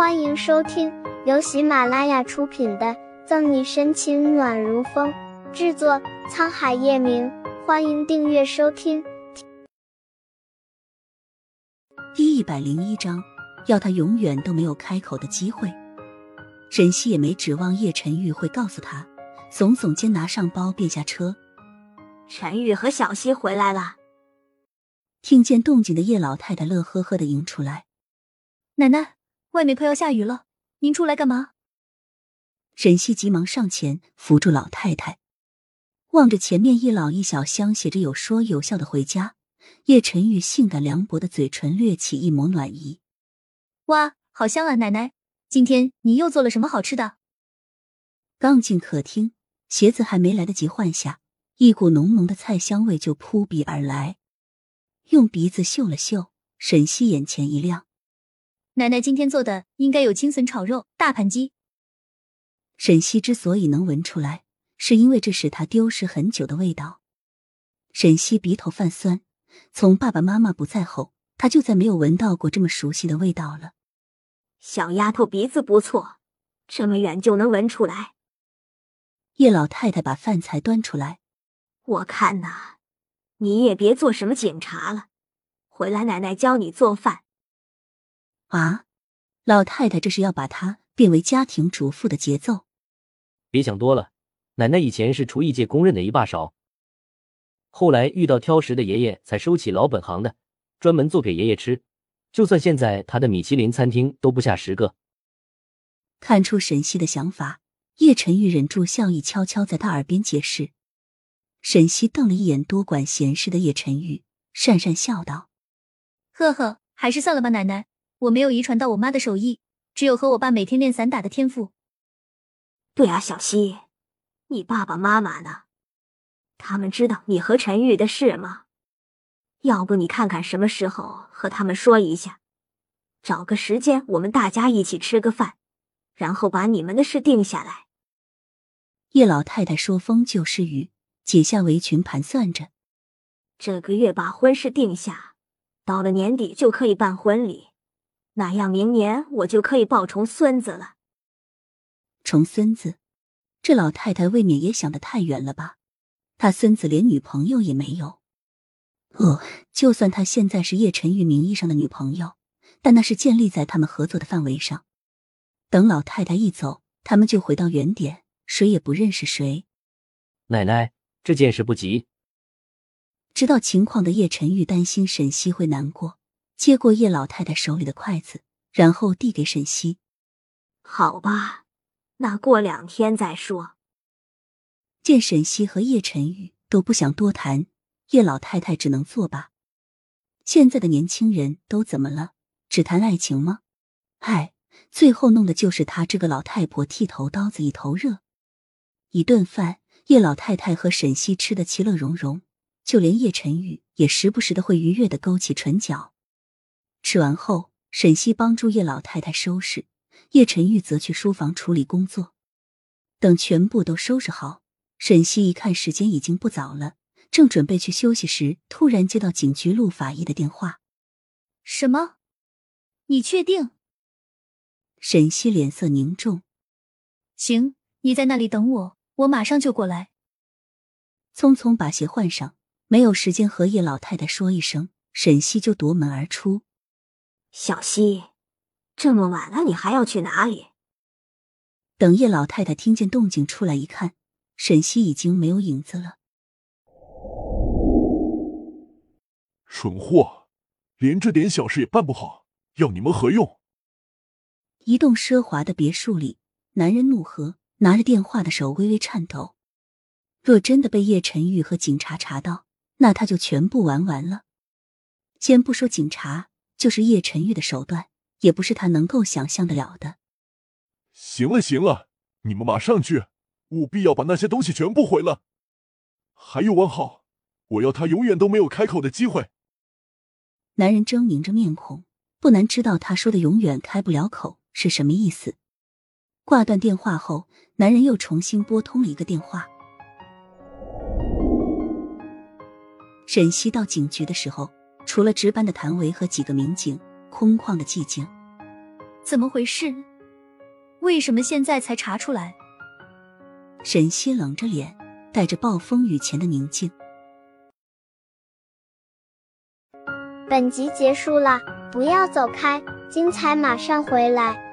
欢迎收听由喜马拉雅出品的《赠你深情暖如风》，制作沧海夜明。欢迎订阅收听。第一百零一章，要他永远都没有开口的机会。沈西也没指望叶晨玉会告诉他，耸耸肩，拿上包便下车。陈玉和小西回来了。听见动静的叶老太太乐呵呵的迎出来：“奶奶，外面快要下雨了，您出来干嘛？”沈西急忙上前扶住老太太，望着前面一老一小相携着有说有笑的回家，叶晨玉性感凉薄的嘴唇掠起一抹暖意。哇，好香啊！奶奶，今天你又做了什么好吃的？刚进客厅，鞋子还没来得及换下。一股浓浓的菜香味就扑鼻而来，用鼻子嗅了嗅，沈西眼前一亮。奶奶今天做的应该有青笋炒肉、大盘鸡。沈西之所以能闻出来，是因为这是他丢失很久的味道。沈西鼻头泛酸，从爸爸妈妈不在后，他就再没有闻到过这么熟悉的味道了。小丫头鼻子不错，这么远就能闻出来。叶老太太把饭菜端出来。我看呐，你也别做什么警察了，回来奶奶教你做饭。啊，老太太这是要把她变为家庭主妇的节奏？别想多了，奶奶以前是厨艺界公认的一把勺，后来遇到挑食的爷爷，才收起老本行的，专门做给爷爷吃。就算现在他的米其林餐厅都不下十个。看出沈西的想法，叶晨玉忍住笑意，悄悄在他耳边解释。沈西瞪了一眼多管闲事的叶晨玉，讪讪笑道：“呵呵，还是算了吧，奶奶，我没有遗传到我妈的手艺，只有和我爸每天练散打的天赋。”对啊，小溪，你爸爸妈妈呢？他们知道你和陈玉的事吗？要不你看看什么时候和他们说一下，找个时间我们大家一起吃个饭，然后把你们的事定下来。叶老太太说风就是雨。解下围裙，盘算着，这个月把婚事定下，到了年底就可以办婚礼，那样明年我就可以抱重孙子了。重孙子，这老太太未免也想得太远了吧？他孙子连女朋友也没有。哦，就算他现在是叶晨玉名义上的女朋友，但那是建立在他们合作的范围上。等老太太一走，他们就回到原点，谁也不认识谁。奶奶。这件事不急。知道情况的叶晨玉担心沈西会难过，接过叶老太太手里的筷子，然后递给沈西：“好吧，那过两天再说。”见沈西和叶晨玉都不想多谈，叶老太太只能作罢。现在的年轻人都怎么了？只谈爱情吗？唉，最后弄的就是她这个老太婆剃头刀子一头热。一顿饭。叶老太太和沈西吃的其乐融融，就连叶晨玉也时不时的会愉悦的勾起唇角。吃完后，沈西帮助叶老太太收拾，叶晨玉则去书房处理工作。等全部都收拾好，沈西一看时间已经不早了，正准备去休息时，突然接到警局陆法医的电话。什么？你确定？沈西脸色凝重。行，你在那里等我。我马上就过来。匆匆把鞋换上，没有时间和叶老太太说一声，沈西就夺门而出。小溪，这么晚了，你还要去哪里？等叶老太太听见动静出来一看，沈西已经没有影子了。蠢货，连这点小事也办不好，要你们何用？一栋奢华的别墅里，男人怒喝。拿着电话的手微微颤抖。若真的被叶晨玉和警察查到，那他就全部玩完了。先不说警察，就是叶晨玉的手段，也不是他能够想象得了的。行了行了，你们马上去，务必要把那些东西全部毁了。还有王浩，我要他永远都没有开口的机会。男人狰狞着面孔，不难知道他说的“永远开不了口”是什么意思。挂断电话后，男人又重新拨通了一个电话。沈西到警局的时候，除了值班的谭维和几个民警，空旷的寂静。怎么回事？为什么现在才查出来？沈西冷着脸，带着暴风雨前的宁静。本集结束了，不要走开，精彩马上回来。